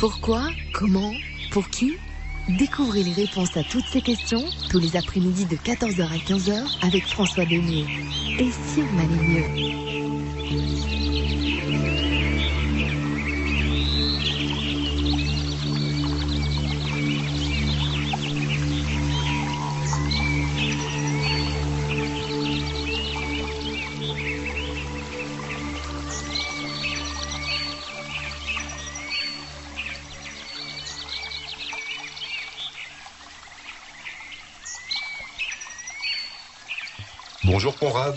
Pourquoi Comment Pour qui Découvrez les réponses à toutes ces questions tous les après-midi de 14h à 15h avec François Demieux. Et si on Bonjour Conrad.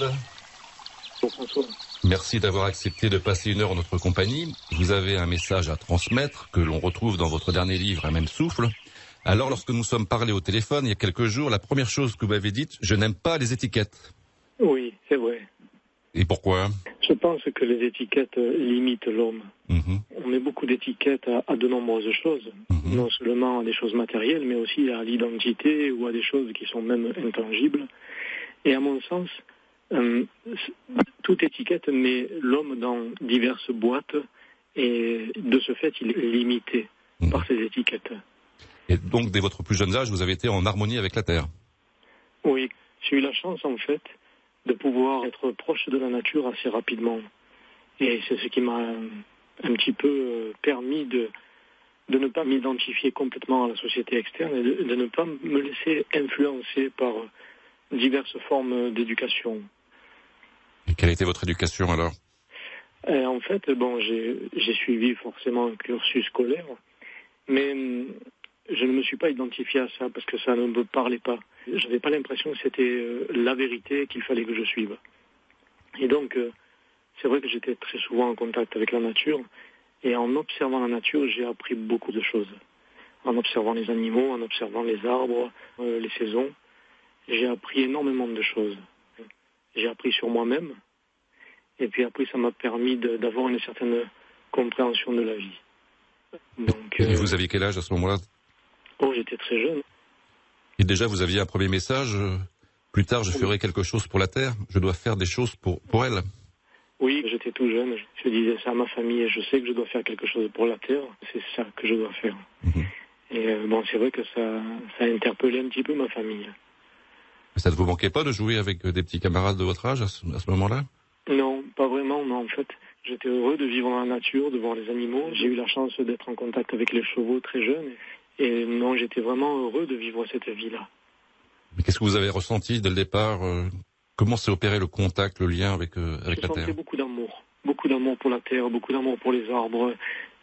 Bonjour François. Merci d'avoir accepté de passer une heure en notre compagnie. Vous avez un message à transmettre que l'on retrouve dans votre dernier livre, Un même souffle. Alors, lorsque nous sommes parlé au téléphone il y a quelques jours, la première chose que vous m'avez dite, je n'aime pas les étiquettes. Oui, c'est vrai. Et pourquoi? Je pense que les étiquettes limitent l'homme. Mhm. On met beaucoup d'étiquettes à, à de nombreuses choses, Mhm. non seulement à des choses matérielles, mais aussi à l'identité ou à des choses qui sont même intangibles. Et à mon sens, euh, toute étiquette met l'homme dans diverses boîtes et de ce fait, il est limité Mhm. par ces étiquettes. Et donc, dès votre plus jeune âge, vous avez été en harmonie avec la Terre? Oui, j'ai eu la chance en fait de pouvoir être proche de la nature assez rapidement. Et c'est ce qui m'a un petit peu euh, permis de, de ne pas m'identifier complètement à la société externe et de, de ne pas me laisser influencer par diverses formes d'éducation. Et quelle était votre éducation alors Et en fait, bon, j'ai suivi forcément un cursus scolaire, mais hum, je ne me suis pas identifié à ça parce que ça ne me parlait pas. Je n'avais pas l'impression que c'était euh, la vérité qu'il fallait que je suive. Et donc, euh, c'est vrai que j'étais très souvent en contact avec la nature, et en observant la nature, j'ai appris beaucoup de choses. En observant les animaux, en observant les arbres, euh, les saisons, j'ai appris énormément de choses. J'ai appris sur moi-même, et puis après, ça m'a permis d'avoir une certaine compréhension de la vie. Donc, Et euh, vous aviez quel âge à ce moment-là? Bon, j'étais très jeune. Et déjà, vous aviez un premier message euh, Plus tard, je ferai quelque chose pour la Terre. Je dois faire des choses pour, pour elle. Oui, j'étais tout jeune. Je disais ça à ma famille et je sais que je dois faire quelque chose pour la terre. C'est ça que je dois faire. Mhm. Et euh, bon, c'est vrai que ça, ça a interpellé un petit peu ma famille. Ça ne vous manquait pas de jouer avec euh, des petits camarades de votre âge à ce, moment-là? Non, pas vraiment. Non, en fait, j'étais heureux de vivre dans la nature, de voir les animaux. J'ai eu la chance d'être en contact avec les chevaux très jeune. Et non, j'étais vraiment heureux de vivre cette vie-là. Mais qu'est-ce que vous avez ressenti dès le départ euh, Comment s'est opéré le contact, le lien avec, euh, avec je la Terre? beaucoup d'amour. Beaucoup d'amour pour la terre, beaucoup d'amour pour les arbres.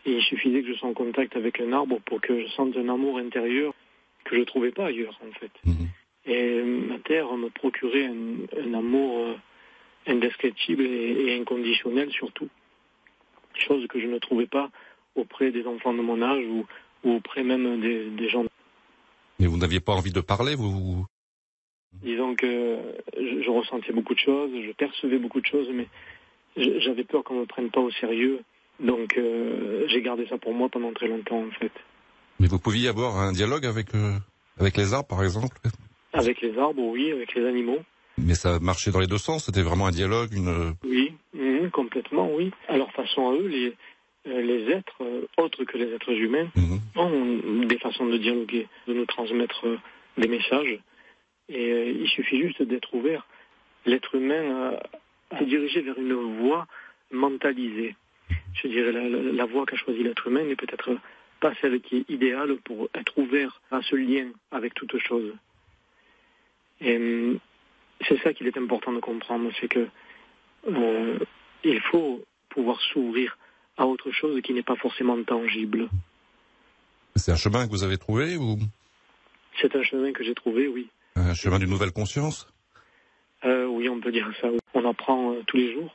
Et il suffisait que je sois en contact avec un arbre pour que je sente un amour intérieur que je trouvais pas ailleurs, en fait. Mhm. Et ma terre me procurait un, un amour euh, indescriptible et, et inconditionnel surtout. Chose que je ne trouvais pas auprès des enfants de mon âge ou, ou auprès même des, des gens. Mais vous n'aviez pas envie de parler vous, Disons que je, je ressentais beaucoup de choses, je percevais beaucoup de choses, mais j'avais peur qu'on ne me prenne pas au sérieux. Donc euh, j'ai gardé ça pour moi pendant très longtemps en fait. Mais vous pouviez avoir un dialogue avec, euh, avec les arbres, par exemple? Avec les arbres, oui, avec les animaux, Mais ça marchait dans les deux sens. C'était vraiment un dialogue, une... oui, mhm, complètement, oui. À leur façon à eux, les, euh, les êtres, euh, autres que les êtres humains, mhm. ont des façons de dialoguer, de nous transmettre euh, des messages. Et il suffit juste d'être ouvert. L'être humain s'est dirigé vers une voie mentalisée. Je dirais la, la, la voie qu'a choisie l'être humain n'est peut-être pas celle qui est idéale pour être ouvert à ce lien avec toute chose. Et hum, c'est ça qu'il est important de comprendre, c'est que euh, il faut pouvoir s'ouvrir à autre chose qui n'est pas forcément tangible. C'est un chemin que vous avez trouvé ou? C'est un chemin que j'ai trouvé, oui. un chemin d'une nouvelle conscience? Euh, oui, on peut dire ça. On apprend euh, tous les jours.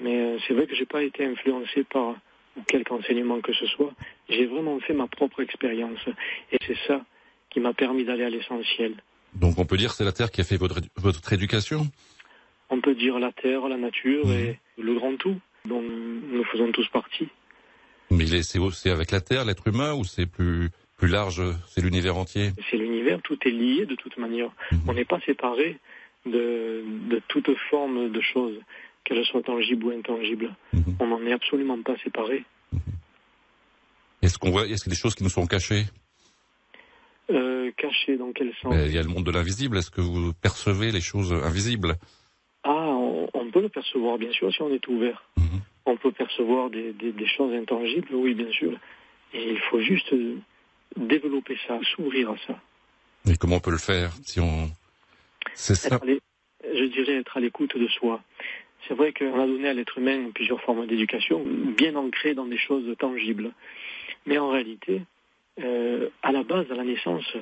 Mais euh, c'est vrai que j'ai pas été influencé par quelque enseignement que ce soit. J'ai vraiment fait ma propre expérience. Et c'est ça qui m'a permis d'aller à l'essentiel. Donc on peut dire que c'est la Terre qui a fait votre, votre éducation? On peut dire la terre, la nature Mhm. et le grand tout dont nous faisons tous partie. Mais c'est avec la Terre, l'être humain, ou c'est plus, plus large, c'est l'univers entier? C'est l'univers, tout est lié de toute manière. Mhm. On n'est pas séparé de, de toute forme de choses, qu'elles soient tangibles ou intangibles. Mhm. On n'en est absolument pas séparé. Est-ce qu'on voit, est-ce qu'il y a des choses qui nous sont cachées? Cachées dans quel sens Il y a le monde de l'invisible. Est-ce que vous percevez les choses invisibles? Ah, on, peut le percevoir, bien sûr, si on est ouvert. Mhm. On peut percevoir des, des, choses intangibles, oui, bien sûr. Et il faut juste développer ça, s'ouvrir à ça. Et comment on peut le faire si on... C'est ça? Je dirais être à l'écoute de soi. C'est vrai qu'on a donné à l'être humain plusieurs formes d'éducation, bien ancrées dans des choses tangibles. Mais en réalité, euh, à la base, à la naissance,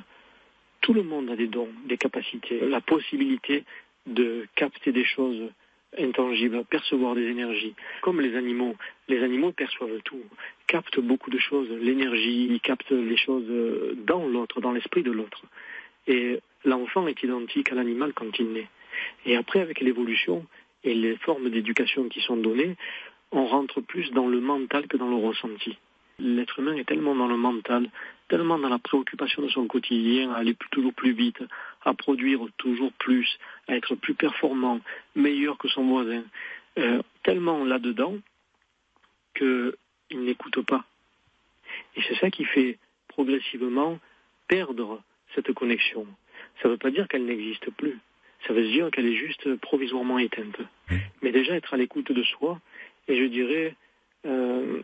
tout le monde a des dons, des capacités, la possibilité de capter des choses intangibles, percevoir des énergies. Comme les animaux, les animaux perçoivent tout, captent beaucoup de choses, l'énergie, ils captent les choses dans l'autre, dans l'esprit de l'autre. Et l'enfant est identique à l'animal quand il naît. Et après, avec l'évolution et les formes d'éducation qui sont données, on rentre plus dans le mental que dans le ressenti. L'être humain est tellement dans le mental, tellement dans la préoccupation de son quotidien, à aller toujours plus vite, à produire toujours plus, à être plus performant, meilleur que son voisin, euh, tellement là-dedans qu'il n'écoute pas. Et c'est ça qui fait progressivement perdre cette connexion. Ça ne veut pas dire qu'elle n'existe plus. Ça veut dire qu'elle est juste provisoirement éteinte. Mais déjà être à l'écoute de soi, et je dirais, euh,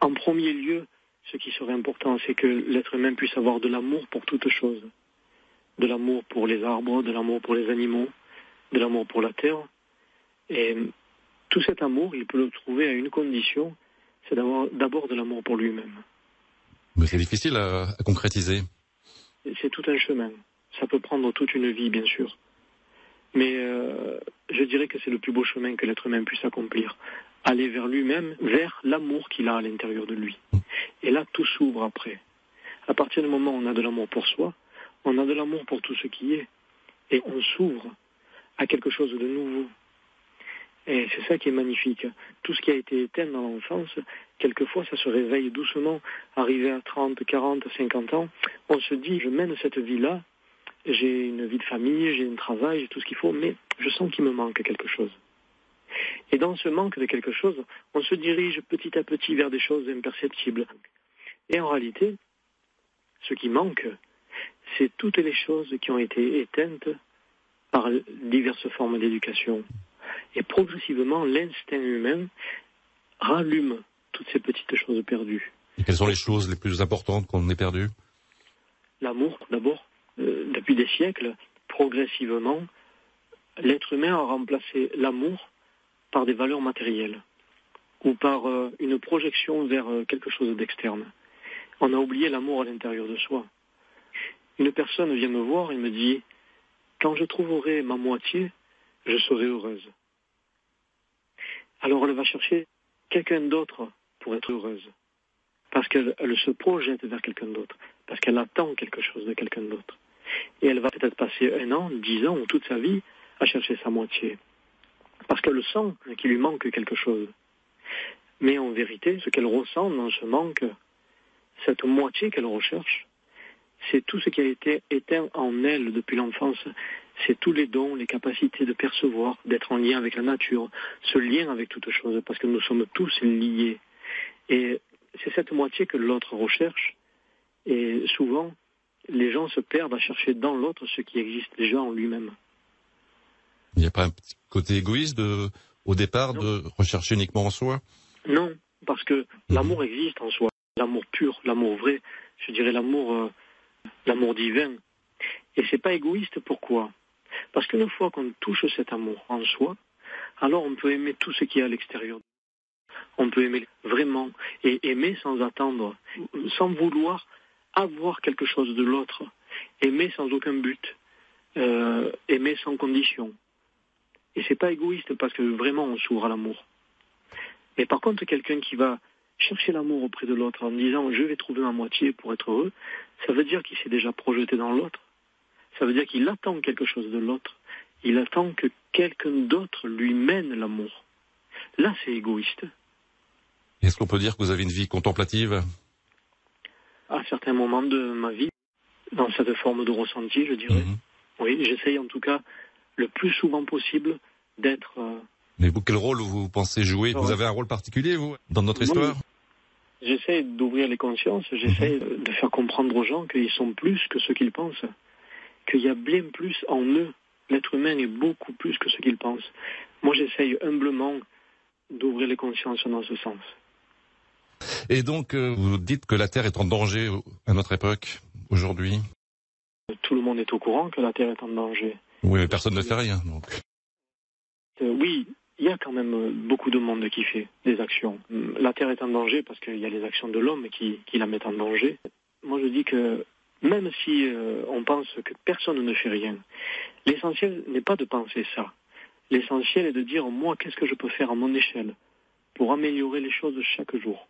en premier lieu, ce qui serait important, c'est que l'être humain puisse avoir de l'amour pour toutes choses. De l'amour pour les arbres, de l'amour pour les animaux, de l'amour pour la terre. Et tout cet amour, il peut le trouver à une condition, c'est d'avoir d'abord de l'amour pour lui-même. Mais c'est difficile à, concrétiser. C'est tout un chemin. Ça peut prendre toute une vie, bien sûr. Mais euh, je dirais que c'est le plus beau chemin que l'être humain puisse accomplir aller vers lui-même, vers l'amour qu'il a à l'intérieur de lui. Et là, tout s'ouvre après. À partir du moment où on a de l'amour pour soi, on a de l'amour pour tout ce qui est. Et on s'ouvre à quelque chose de nouveau. Et c'est ça qui est magnifique. Tout ce qui a été éteint dans l'enfance, quelquefois ça se réveille doucement. Arrivé à 30, 40, 50 ans, on se dit, je mène cette vie-là, j'ai une vie de famille, j'ai un travail, j'ai tout ce qu'il faut, mais je sens qu'il me manque quelque chose. Et dans ce manque de quelque chose, on se dirige petit à petit vers des choses imperceptibles. Et en réalité, ce qui manque, c'est toutes les choses qui ont été éteintes par diverses formes d'éducation. Et progressivement, l'instinct humain rallume toutes ces petites choses perdues. Et quelles sont les choses les plus importantes qu'on ait perdues? L'amour, d'abord. Euh, depuis des siècles, progressivement, l'être humain a remplacé l'amour par des valeurs matérielles ou par euh, une projection vers euh, quelque chose d'externe. On a oublié l'amour à l'intérieur de soi. Une personne vient me voir et me dit Quand je trouverai ma moitié, je serai heureuse. Alors elle va chercher quelqu'un d'autre pour être heureuse. Parce qu'elle se projette vers quelqu'un d'autre. Parce qu'elle attend quelque chose de quelqu'un d'autre. Et elle va peut-être passer un an, dix ans ou toute sa vie à chercher sa moitié parce qu'elle sent qu'il lui manque quelque chose. Mais en vérité, ce qu'elle ressent dans ce manque, cette moitié qu'elle recherche, c'est tout ce qui a été éteint en elle depuis l'enfance. C'est tous les dons, les capacités de percevoir, d'être en lien avec la nature, ce lien avec toute chose, parce que nous sommes tous liés. Et c'est cette moitié que l'autre recherche. Et souvent, les gens se perdent à chercher dans l'autre ce qui existe déjà en lui-même. Il n'y a pas un petit côté égoïste de, au départ de rechercher uniquement en soi? Non, parce que mhm. l'amour existe en soi, l'amour pur, l'amour vrai, je dirais l'amour, euh, l'amour divin. Et c'est pas égoïste. Pourquoi? Parce qu'une fois qu'on touche cet amour en soi, alors on peut aimer tout ce qui est à l'extérieur. On peut aimer vraiment et aimer sans attendre, sans vouloir avoir quelque chose de l'autre. Aimer sans aucun but, euh, aimer sans condition. Et c'est pas égoïste parce que vraiment on s'ouvre à l'amour. Mais par contre, quelqu'un qui va chercher l'amour auprès de l'autre en disant je vais trouver ma moitié pour être heureux, ça veut dire qu'il s'est déjà projeté dans l'autre. Ça veut dire qu'il attend quelque chose de l'autre. Il attend que quelqu'un d'autre lui mène l'amour. Là, c'est égoïste. Est-ce qu'on peut dire que vous avez une vie contemplative? À certains moments de ma vie, dans cette forme de ressenti, je dirais. Mhm. Oui, j'essaye en tout cas le plus souvent possible d'être. Euh, Mais vous, quel rôle vous pensez jouer? Vous avez un rôle particulier, vous, dans notre histoire? J'essaie d'ouvrir les consciences, j'essaie mhm. de faire comprendre aux gens qu'ils sont plus que ce qu'ils pensent, qu'il y a bien plus en eux. L'être humain est beaucoup plus que ce qu'il pense. Moi, j'essaye humblement d'ouvrir les consciences dans ce sens. Et donc, euh, vous dites que la Terre est en danger à notre époque, aujourd'hui? Tout le monde est au courant que la Terre est en danger. Oui, mais personne ne fait rien, donc. Euh, oui, il y a quand même euh, beaucoup de monde qui fait des actions. La Terre est en danger parce qu'il y a les actions de l'homme qui, la mettent en danger. Moi, je dis que même si on pense que personne ne fait rien, l'essentiel n'est pas de penser ça. L'essentiel est de dire, moi, qu'est-ce que je peux faire à mon échelle pour améliorer les choses chaque jour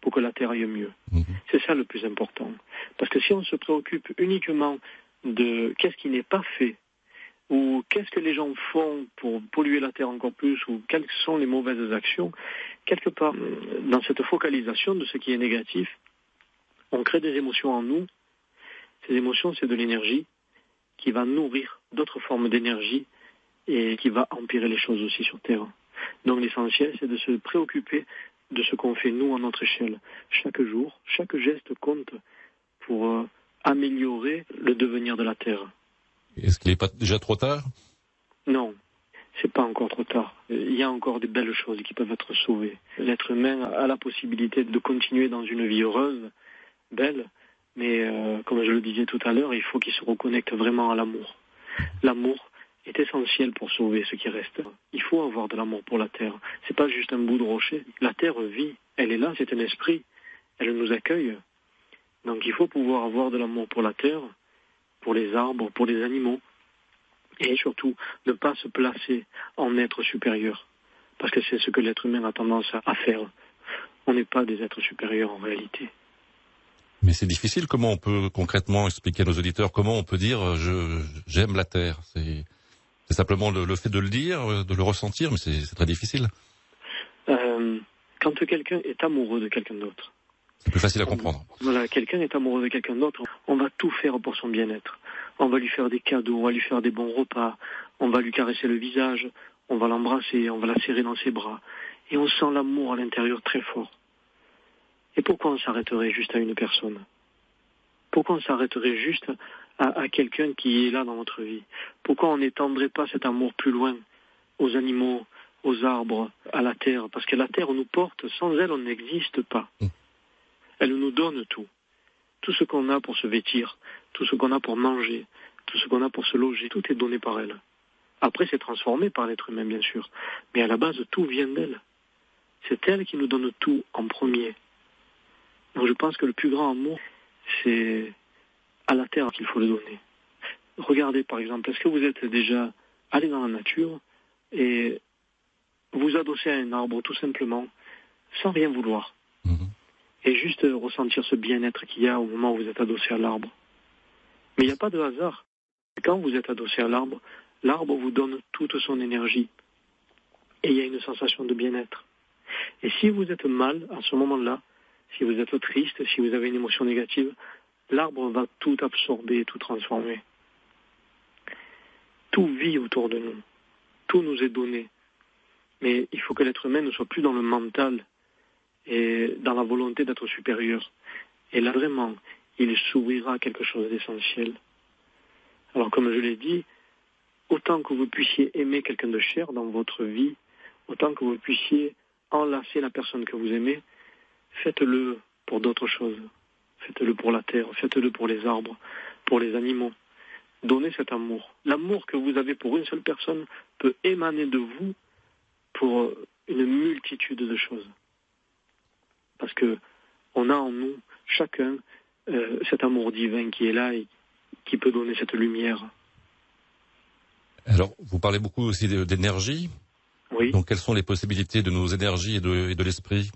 pour que la Terre aille mieux. Mhm. C'est ça le plus important. Parce que si on se préoccupe uniquement de qu'est-ce qui n'est pas fait, ou qu'est-ce que les gens font pour polluer la Terre encore plus, ou quelles sont les mauvaises actions, quelque part, dans cette focalisation de ce qui est négatif, on crée des émotions en nous. Ces émotions, c'est de l'énergie qui va nourrir d'autres formes d'énergie et qui va empirer les choses aussi sur Terre. Donc l'essentiel, c'est de se préoccuper de ce qu'on fait nous à notre échelle. Chaque jour, chaque geste compte pour euh, améliorer le devenir de la Terre. Est-ce qu'il n'est pas déjà trop tard? Non, c'est pas encore trop tard. Il y a encore des belles choses qui peuvent être sauvées. L'être humain a la possibilité de continuer dans une vie heureuse, belle, mais euh, comme je le disais tout à l'heure, il faut qu'il se reconnecte vraiment à l'amour. L'amour, est essentiel pour sauver ce qui reste. Il faut avoir de l'amour pour la terre. C'est pas juste un bout de rocher. La terre vit. Elle est là, c'est un esprit. Elle nous accueille. Donc il faut pouvoir avoir de l'amour pour la terre, pour les arbres, pour les animaux. Et surtout, ne pas se placer en être supérieur. Parce que c'est ce que l'être humain a tendance à faire. On n'est pas des êtres supérieurs en réalité. Mais c'est difficile. Comment on peut concrètement expliquer à nos auditeurs comment on peut dire je j'aime la terre? C'est c'est simplement le, fait de le dire, euh, de le ressentir, mais c'est très difficile. Euh, quand quelqu'un est amoureux de quelqu'un d'autre. C'est plus facile à comprendre. Voilà, quelqu'un est amoureux de quelqu'un d'autre, on va tout faire pour son bien-être. On va lui faire des cadeaux, on va lui faire des bons repas, on va lui caresser le visage, on va l'embrasser, on va la serrer dans ses bras. Et on sent l'amour à l'intérieur très fort. Et pourquoi on s'arrêterait juste à une personne? Pourquoi on s'arrêterait juste à, quelqu'un qui est là dans notre vie? Pourquoi on n'étendrait pas cet amour plus loin aux animaux, aux arbres, à la terre? Parce que la terre nous porte, sans elle on n'existe pas. Mm. Elle nous donne tout. Tout ce qu'on a pour se vêtir, tout ce qu'on a pour manger, tout ce qu'on a pour se loger, tout est donné par elle. Après, c'est transformé par l'être humain, bien sûr. Mais à la base, tout vient d'elle. C'est elle qui nous donne tout en premier. Donc je pense que le plus grand amour, c'est à la terre qu'il faut le donner. Regardez par exemple, est-ce que vous êtes déjà allé dans la nature et vous adossez à un arbre tout simplement, sans rien vouloir? Et juste ressentir ce bien-être qu'il y a au moment où vous êtes adossé à l'arbre. Mais il n'y a pas de hasard. Quand vous êtes adossé à l'arbre, l'arbre vous donne toute son énergie et il y a une sensation de bien-être. Et si vous êtes mal à ce moment-là, si vous êtes triste, si vous avez une émotion négative, l'arbre va tout absorber, tout transformer. Tout vit autour de nous. Tout nous est donné. Mais il faut que l'être humain ne soit plus dans le mental et dans la volonté d'être supérieur. Et là, vraiment, il s'ouvrira à quelque chose d'essentiel. Alors, comme je l'ai dit, autant que vous puissiez aimer quelqu'un de cher dans votre vie, autant que vous puissiez enlacer la personne que vous aimez, faites-le pour d'autres choses. Faites-le pour la terre, faites-le pour les arbres, pour les animaux. Donnez cet amour. L'amour que vous avez pour une seule personne peut émaner de vous pour une multitude de choses. Parce que on a en nous, chacun, euh, cet amour divin qui est là et qui peut donner cette lumière. Alors, vous parlez beaucoup aussi d'énergie. Oui. Donc, quelles sont les possibilités de nos énergies et de, l'esprit?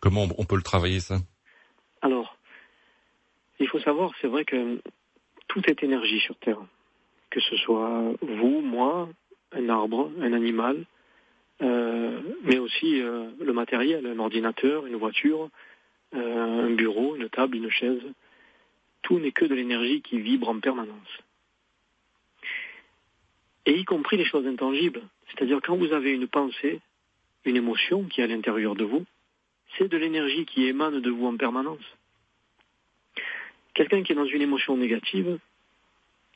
Comment on peut le travailler, ça? Alors, il faut savoir, c'est vrai que tout est énergie sur Terre. Que ce soit vous, moi, un arbre, un animal, mais aussi euh, le matériel, un ordinateur, une voiture, euh, un bureau, une table, une chaise. Tout n'est que de l'énergie qui vibre en permanence. Et y compris les choses intangibles. C'est-à-dire quand vous avez une pensée, une émotion qui est à l'intérieur de vous, c'est de l'énergie qui émane de vous en permanence. Quelqu'un qui est dans une émotion négative,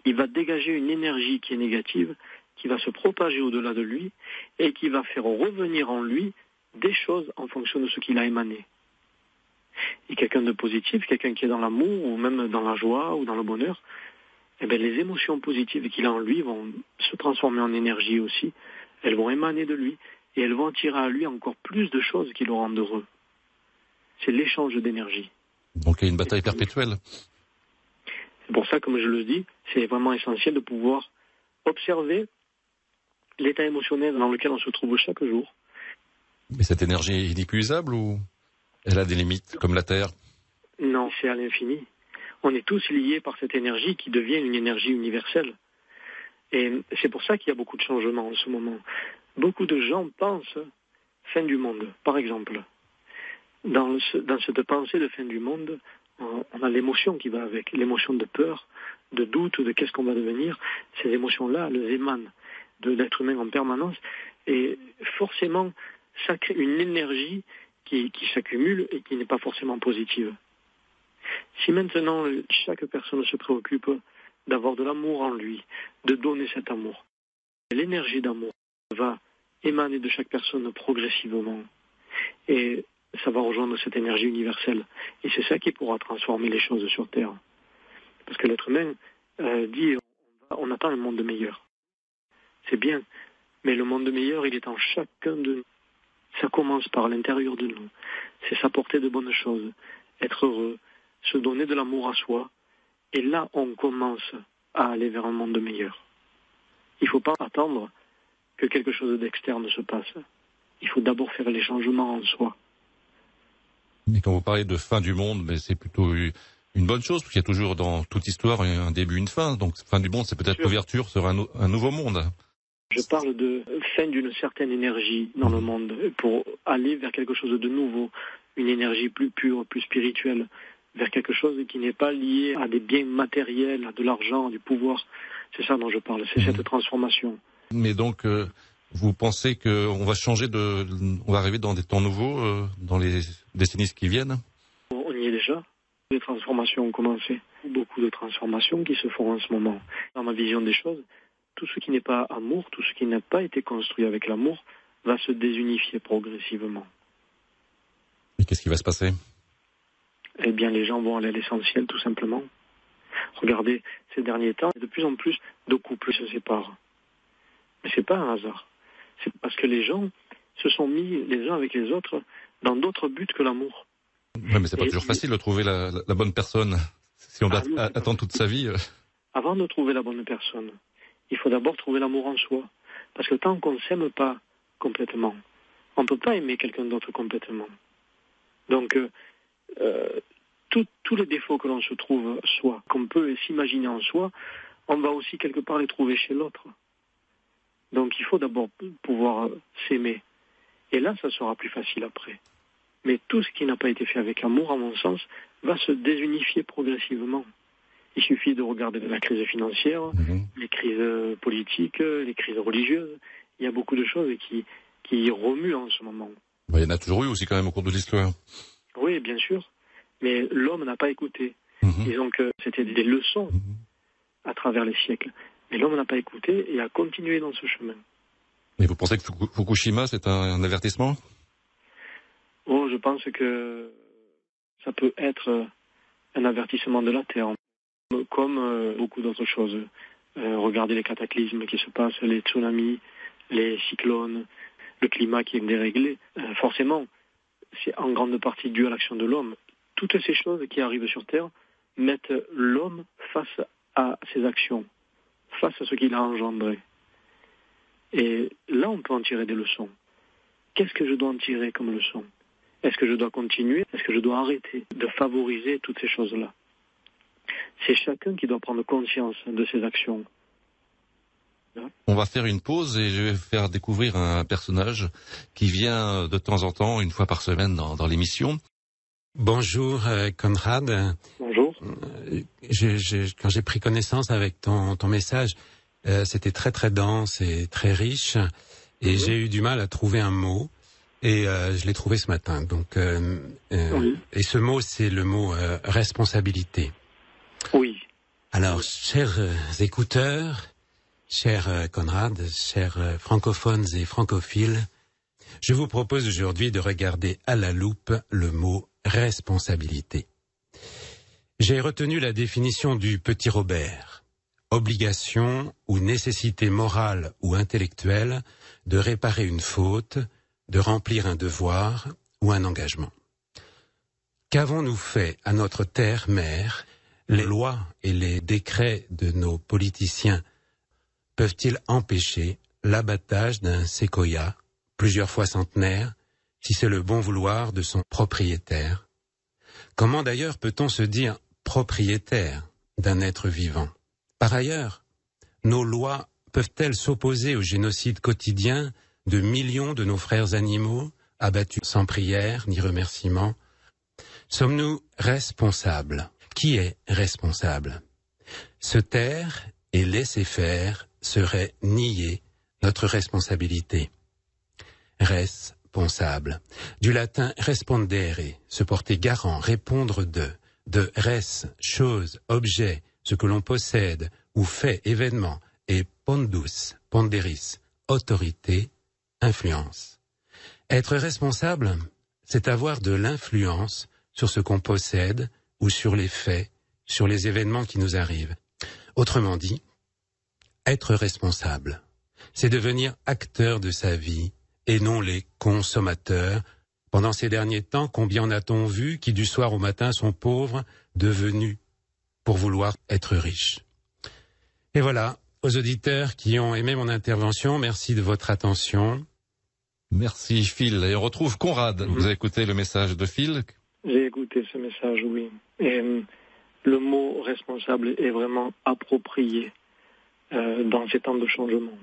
il va dégager une énergie qui est négative, qui va se propager au-delà de lui et qui va faire revenir en lui des choses en fonction de ce qu'il a émané. Et quelqu'un de positif, quelqu'un qui est dans l'amour ou même dans la joie ou dans le bonheur, eh bien, les émotions positives qu'il a en lui vont se transformer en énergie aussi. Elles vont émaner de lui et elles vont attirer à lui encore plus de choses qui le rendent heureux. C'est l'échange d'énergie. Donc il y a une bataille perpétuelle. C'est pour ça, comme je le dis, c'est vraiment essentiel de pouvoir observer l'état émotionnel dans lequel on se trouve chaque jour. Mais cette énergie est inépuisable ou elle a des limites, comme la Terre? Non, c'est à l'infini. On est tous liés par cette énergie qui devient une énergie universelle. Et c'est pour ça qu'il y a beaucoup de changements en ce moment. Beaucoup de gens pensent fin du monde, par exemple. Dans, dans cette pensée de fin du monde, on a l'émotion qui va avec, l'émotion de peur, de doute, de qu'est-ce qu'on va devenir. Ces émotions-là, elles émanent de l'être humain en permanence. Et forcément, ça crée une énergie qui, s'accumule et qui n'est pas forcément positive. Si maintenant chaque personne se préoccupe d'avoir de l'amour en lui, de donner cet amour, l'énergie d'amour va émaner de chaque personne progressivement. Et ça va rejoindre cette énergie universelle. Et c'est ça qui pourra transformer les choses sur Terre. Parce que l'être humain euh, dit on attend un monde meilleur. C'est bien, mais le monde meilleur, il est en chacun de nous. Ça commence par l'intérieur de nous. C'est s'apporter de bonnes choses, être heureux, se donner de l'amour à soi. Et là, on commence à aller vers un monde meilleur. Il ne faut pas attendre que quelque chose d'externe se passe. Il faut d'abord faire les changements en soi. Mais quand vous parlez de fin du monde, mais c'est plutôt une bonne chose, parce qu'il y a toujours dans toute histoire un début, une fin. Donc fin du monde, c'est peut-être l'ouverture sur un nouveau monde. Je parle de fin d'une certaine énergie dans le monde pour aller vers quelque chose de nouveau, une énergie plus pure, plus spirituelle, vers quelque chose qui n'est pas lié à des biens matériels, à de l'argent, du pouvoir. C'est ça dont je parle, c'est cette mhm. transformation. Mais donc, euh, vous pensez qu'on va changer de, on va arriver dans des temps nouveaux euh, dans les décennies qui viennent? On y est déjà. Les transformations ont commencé. Beaucoup de transformations qui se font en ce moment. Dans ma vision des choses, tout ce qui n'est pas amour, tout ce qui n'a pas été construit avec l'amour, va se désunifier progressivement. Et qu'est-ce qui va se passer? Eh bien, les gens vont aller à l'essentiel, tout simplement. Regardez, ces derniers temps, de plus en plus de couples se séparent. Mais c'est pas un hasard. C'est parce que les gens se sont mis les uns avec les autres dans d'autres buts que l'amour. Oui, mais c'est pas toujours facile de trouver la, bonne personne. Si on ah, attendre toute sa vie. Euh. Avant de trouver la bonne personne, il faut d'abord trouver l'amour en soi. Parce que tant qu'on ne s'aime pas complètement, on ne peut pas aimer quelqu'un d'autre complètement. Donc, euh, euh, tous les défauts que l'on se trouve soi, qu'on peut s'imaginer en soi, on va aussi quelque part les trouver chez l'autre. Donc il faut d'abord pouvoir s'aimer. Et là, ça sera plus facile après. Mais tout ce qui n'a pas été fait avec amour, à mon sens, va se désunifier progressivement. Il suffit de regarder la crise financière, mhm. les crises politiques, les crises religieuses. Il y a beaucoup de choses qui, qui remuent en ce moment. Bah, il y en a toujours eu aussi quand même au cours de l'histoire. Oui, bien sûr. Mais l'homme n'a pas écouté. Mhm. Disons que c'était des leçons mhm. à travers les siècles. Mais l'homme n'a pas écouté et a continué dans ce chemin. Mais vous pensez que Fukushima, c'est un, avertissement? Oh, je pense que ça peut être un avertissement de la Terre comme euh, beaucoup d'autres choses. Euh, regardez les cataclysmes qui se passent, les tsunamis, les cyclones, le climat qui est déréglé. Euh, forcément, c'est en grande partie dû à l'action de l'homme. Toutes ces choses qui arrivent sur Terre mettent l'homme face à ses actions, face à ce qu'il a engendré. Et là, on peut en tirer des leçons. Qu'est-ce que je dois en tirer comme leçon? Est-ce que je dois continuer? Est-ce que je dois arrêter de favoriser toutes ces choses-là? C'est chacun qui doit prendre conscience de ses actions. On va faire une pause et je vais faire découvrir un personnage qui vient de temps en temps, une fois par semaine, dans, l'émission. Bonjour euh, Conrad. Bonjour. Euh, quand j'ai pris connaissance avec ton, message, euh, c'était très très dense et très riche et j'ai eu du mal à trouver un mot. et je l'ai trouvé ce matin. Donc, et ce mot, c'est le mot responsabilité. Alors, chers écouteurs, chers Conrad, chers francophones et francophiles, je vous propose aujourd'hui de regarder à la loupe le mot responsabilité. J'ai retenu la définition du petit Robert. Obligation ou nécessité morale ou intellectuelle de réparer une faute, de remplir un devoir ou un engagement. Qu'avons-nous fait à notre terre-mère Les lois et les décrets de nos politiciens peuvent-ils empêcher l'abattage d'un séquoia plusieurs fois centenaire, si c'est le bon vouloir de son propriétaire? Comment d'ailleurs peut-on se dire propriétaire d'un être vivant? Par ailleurs, nos lois peuvent-elles s'opposer au génocide quotidien de millions de nos frères animaux abattus sans prière ni remerciement? Sommes-nous responsables? Qui est responsable Se taire et laisser faire serait nier notre responsabilité responsable. Du latin respondere, se porter garant, répondre de. De res, chose, objet, ce que l'on possède ou fait, événement, et pondus, ponderis, autorité, influence. Être responsable, c'est avoir de l'influence sur ce qu'on possède ou sur les faits, sur les événements qui nous arrivent. Autrement dit, être responsable, c'est devenir acteur de sa vie et non les consommateurs. Pendant ces derniers temps, combien en a-t-on vu qui du soir au matin sont pauvres, devenus pour vouloir être riches? Et voilà, aux auditeurs qui ont aimé mon intervention, merci de votre attention. Merci Phil. Et on retrouve Conrad. Vous avez écouté le message de Phil J'ai écouté ce message, oui. Et euh, le mot responsable est vraiment approprié euh, dans ces temps de changement.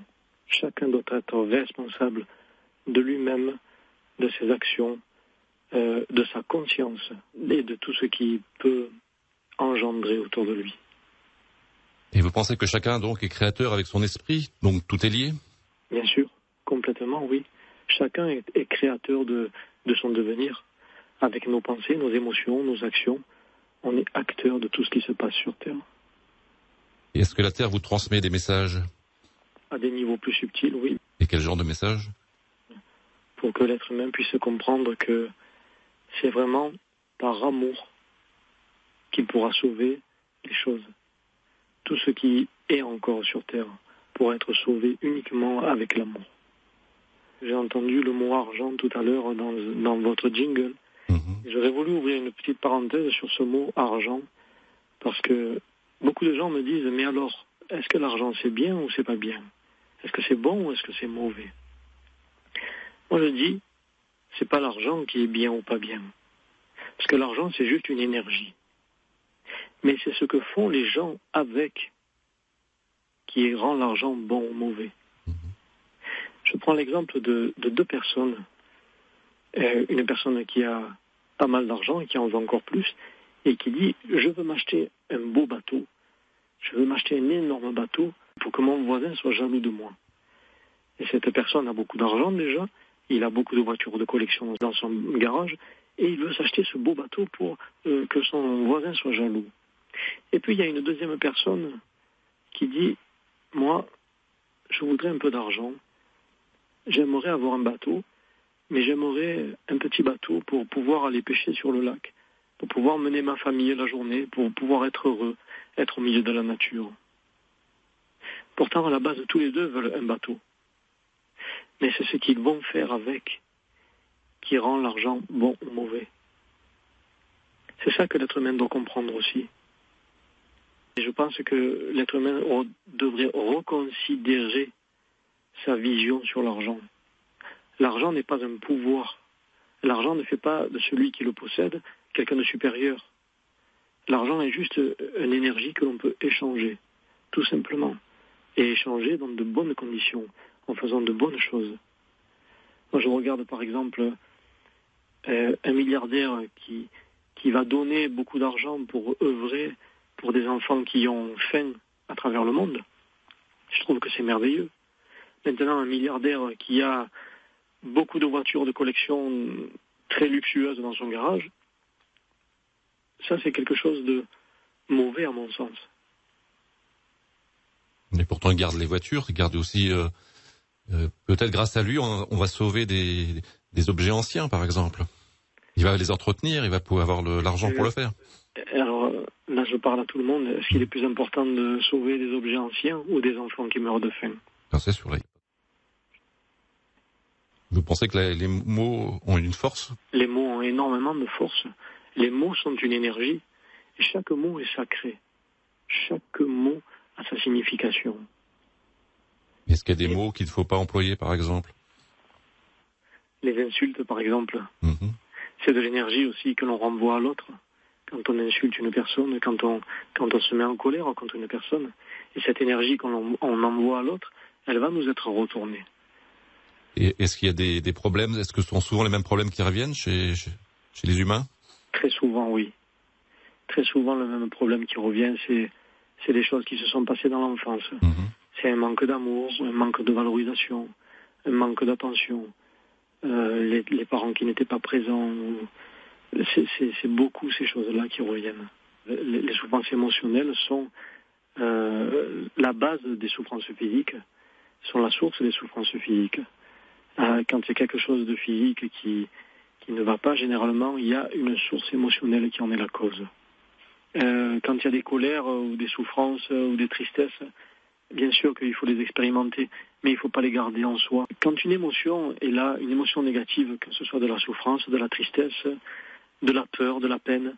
Chacun doit être responsable de lui-même, de ses actions, euh, de sa conscience et de tout ce qui peut engendrer autour de lui. Et vous pensez que chacun donc est créateur avec son esprit, donc tout est lié? Bien sûr, complètement oui. Chacun est, créateur de, de son devenir. Avec nos pensées, nos émotions, nos actions, on est acteur de tout ce qui se passe sur Terre. Et est-ce que la Terre vous transmet des messages À des niveaux plus subtils, oui. Et quel genre de messages pour que l'être humain puisse comprendre que c'est vraiment par amour qu'il pourra sauver les choses. Tout ce qui est encore sur Terre pourra être sauvé uniquement avec l'amour. J'ai entendu le mot argent tout à l'heure dans, votre jingle. Mhm. J'aurais voulu ouvrir une petite parenthèse sur ce mot argent parce que beaucoup de gens me disent mais alors est-ce que l'argent c'est bien ou c'est pas bien? Est-ce que c'est bon ou est-ce que c'est mauvais? Moi, je dis, c'est pas l'argent qui est bien ou pas bien. Parce que l'argent, c'est juste une énergie. Mais c'est ce que font les gens avec qui rend l'argent bon ou mauvais. Je prends l'exemple de, deux personnes. Euh, une personne qui a pas mal d'argent et qui en veut encore plus et qui dit je veux m'acheter un beau bateau, je veux m'acheter un énorme bateau pour que mon voisin soit jaloux de moi. Et cette personne a beaucoup d'argent déjà, il a beaucoup de voitures de collection dans son garage et il veut s'acheter ce beau bateau pour euh, que son voisin soit jaloux. Et puis il y a une deuxième personne qui dit, moi, je voudrais un peu d'argent, j'aimerais avoir un bateau, mais j'aimerais un petit bateau pour pouvoir aller pêcher sur le lac, pour pouvoir mener ma famille la journée, pour pouvoir être heureux, être au milieu de la nature. Pourtant, à la base, tous les deux veulent un bateau mais c'est ce qu'ils vont faire avec qui rend l'argent bon ou mauvais. C'est ça que l'être humain doit comprendre aussi. Et je pense que l'être humain devrait reconsidérer sa vision sur l'argent. L'argent n'est pas un pouvoir. L'argent ne fait pas de celui qui le possède quelqu'un de supérieur. L'argent est juste une énergie que l'on peut échanger, tout simplement, et échanger dans de bonnes conditions en faisant de bonnes choses. Moi, je regarde par exemple euh, un milliardaire qui, qui va donner beaucoup d'argent pour œuvrer pour des enfants qui ont faim à travers le monde. Je trouve que c'est merveilleux. Maintenant, un milliardaire qui a beaucoup de voitures de collection très luxueuses dans son garage. Ça, c'est quelque chose de mauvais à mon sens. Mais pourtant, il garde les voitures, il garde aussi, euh, euh, peut-être grâce à lui, on, va sauver des, objets anciens, par exemple. Il va les entretenir, il va pouvoir avoir l'argent pour le faire. Alors là, je parle à tout le monde. Est-ce qu'il est plus important de sauver des objets anciens ou des enfants qui meurent de faim? C'est sûr. Vous pensez que les mots ont une force Les mots ont énormément de force. Les mots sont une énergie. Et chaque mot est sacré. Chaque mot a sa signification. Est-ce qu'il y a des mots qu'il ne faut pas employer, par exemple? Les insultes, par exemple. Mhm. C'est de l'énergie aussi que l'on renvoie à l'autre. Quand on insulte une personne, quand on, quand on se met en colère contre une personne, et cette énergie qu'on envoie à l'autre, elle va nous être retournée. Et est-ce qu'il y a des, problèmes? Est-ce que ce sont souvent les mêmes problèmes qui reviennent chez, chez, les humains? Très souvent, oui. Très souvent, le même problème qui revient, c'est c'est des choses qui se sont passées dans l'enfance. Mhm. C'est un manque d'amour, un manque de valorisation, un manque d'attention, euh, les, parents qui n'étaient pas présents. C'est beaucoup ces choses-là qui reviennent. Les, souffrances émotionnelles sont euh, la base des souffrances physiques, sont la source des souffrances physiques. Euh, quand il y a quelque chose de physique qui, qui ne va pas, généralement, il y a une source émotionnelle qui en est la cause. Euh, quand il y a des colères ou des souffrances ou des tristesses, bien sûr qu'il faut les expérimenter, mais il ne faut pas les garder en soi. Quand une émotion est là, une émotion négative, que ce soit de la souffrance, de la tristesse, de la peur, de la peine,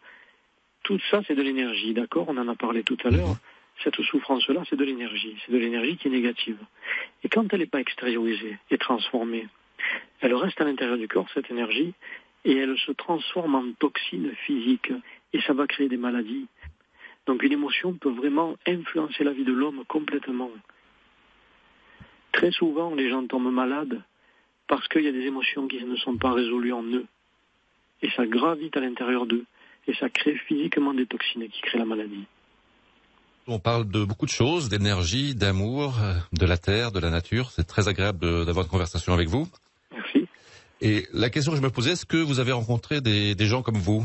tout ça c'est de l'énergie, d'accord? On en a parlé tout à l'heure. Cette souffrance-là, c'est de l'énergie. C'est de l'énergie qui est négative. Et quand elle n'est pas extériorisée et transformée, elle reste à l'intérieur du corps, cette énergie, et elle se transforme en toxine physique. Et ça va créer des maladies. Donc une émotion peut vraiment influencer la vie de l'homme complètement. Très souvent, les gens tombent malades parce qu'il y a des émotions qui ne sont pas résolues en eux. Et ça gravite à l'intérieur d'eux. Et ça crée physiquement des toxines qui créent la maladie. On parle de beaucoup de choses, d'énergie, d'amour, de la terre, de la nature. C'est très agréable d'avoir une conversation avec vous. Merci. Et la question que je me posais, est-ce que vous avez rencontré des gens comme vous?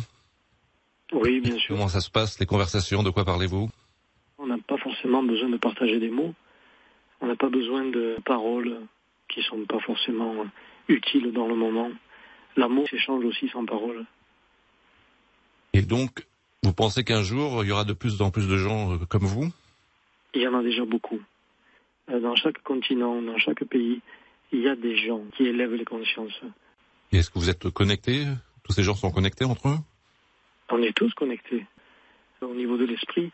Oui, bien sûr. Comment ça se passe, les conversations? De quoi parlez-vous? On n'a pas forcément besoin de partager des mots. On n'a pas besoin de paroles qui ne sont pas forcément utiles dans le moment. L'amour s'échange aussi sans parole. Et donc, vous pensez qu'un jour, il y aura de plus en plus de gens euh, comme vous? Il y en a déjà beaucoup. Euh, dans chaque continent, dans chaque pays, il y a des gens qui élèvent les consciences. Et est-ce que vous êtes connectés? Tous ces gens sont connectés entre eux? On est tous connectés. Au niveau de l'esprit,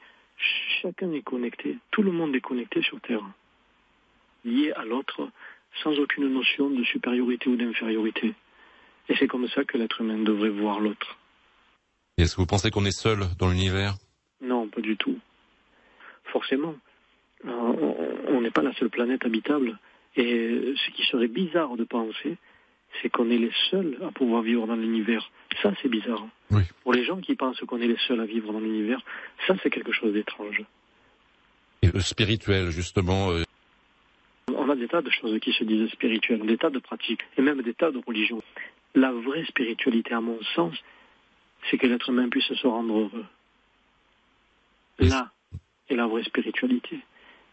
chacun est connecté. Tout le monde est connecté sur Terre. Lié à l'autre, sans aucune notion de supériorité ou d'infériorité. Et c'est comme ça que l'être humain devrait voir l'autre. Est-ce que vous pensez qu'on est seul dans l'univers? Non, pas du tout. Forcément. Euh, on n'est pas la seule planète habitable. Et ce qui serait bizarre de penser, c'est qu'on est les seuls à pouvoir vivre dans l'univers. Ça, c'est bizarre. Pour les gens qui pensent qu'on est les seuls à vivre dans l'univers, ça, c'est quelque chose d'étrange. Et le spirituel, justement. Euh, On a des tas de choses qui se disent spirituelles, des tas de pratiques, et même des tas de religions. La vraie spiritualité, à mon sens, c'est que l'être humain puisse se rendre heureux. Là est la vraie spiritualité.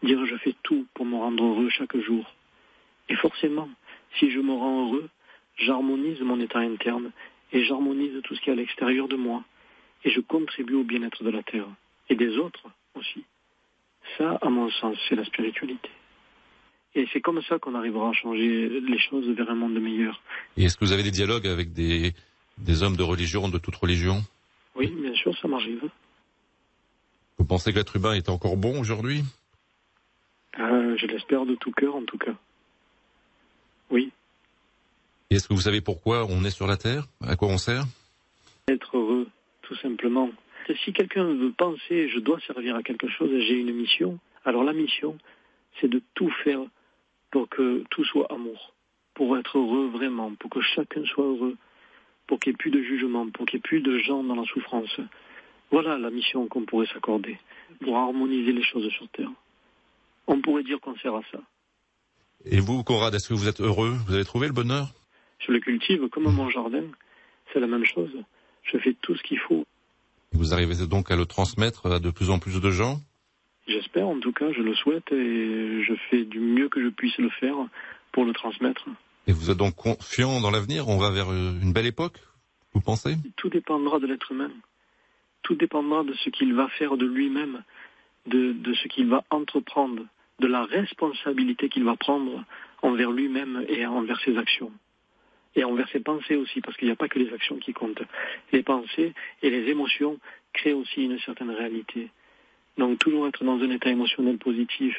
Dire je fais tout pour me rendre heureux chaque jour. Et forcément, si je me rends heureux, j'harmonise mon état interne et j'harmonise tout ce qui est à l'extérieur de moi et je contribue au bien-être de la Terre et des autres aussi. Ça, à mon sens, c'est la spiritualité. Et c'est comme ça qu'on arrivera à changer les choses vers un monde meilleur. Et est-ce que vous avez des dialogues avec des, des hommes de religion, de toute religion Oui, bien sûr, ça m'arrive. Vous pensez que l'être humain est encore bon aujourd'hui? Euh, Je l'espère de tout cœur, en tout cas. Oui. Et est-ce que vous savez pourquoi on est sur la Terre? À quoi on sert? Être heureux, tout simplement. Si quelqu'un veut penser, je dois servir à quelque chose, j'ai une mission, alors la mission, c'est de tout faire pour que tout soit amour, pour être heureux vraiment, pour que chacun soit heureux, pour qu'il n'y ait plus de jugement, pour qu'il n'y ait plus de gens dans la souffrance. Voilà la mission qu'on pourrait s'accorder, pour harmoniser les choses sur Terre. On pourrait dire qu'on sert à ça. Et vous, Conrad, est-ce que vous êtes heureux? Vous avez trouvé le bonheur? Je le cultive comme mon jardin. C'est la même chose. Je fais tout ce qu'il faut. Vous arrivez donc à le transmettre à de plus en plus de gens? J'espère, en tout cas, je le souhaite et je fais du mieux que je puisse le faire pour le transmettre. Et vous êtes donc confiant dans l'avenir? On va vers une belle époque, vous pensez? Tout dépendra de l'être humain. Tout dépendra de ce qu'il va faire de lui-même, de, de ce qu'il va entreprendre, de la responsabilité qu'il va prendre envers lui-même et envers ses actions. Et envers ses pensées aussi, parce qu'il n'y a pas que les actions qui comptent. Les pensées et les émotions créent aussi une certaine réalité. Donc toujours être dans un état émotionnel positif,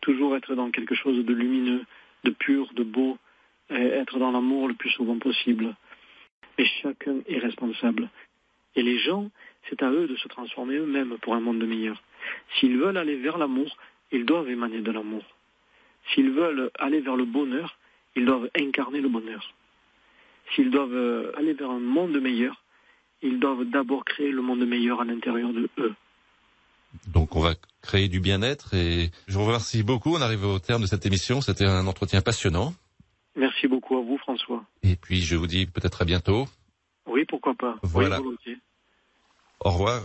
toujours être dans quelque chose de lumineux, de pur, de beau, être dans l'amour le plus souvent possible. Et chacun est responsable. Et les gens, c'est à eux de se transformer eux-mêmes pour un monde meilleur. S'ils veulent aller vers l'amour, ils doivent émaner de l'amour. S'ils veulent aller vers le bonheur, ils doivent incarner le bonheur. S'ils doivent aller vers un monde meilleur, ils doivent d'abord créer le monde meilleur à l'intérieur de eux. Donc on va créer du bien-être et je vous remercie beaucoup. On arrive au terme de cette émission. C'était un entretien passionnant. Merci beaucoup à vous, François. Et puis je vous dis peut-être à bientôt. Oui, pourquoi pas. Voilà. Oui, Au revoir.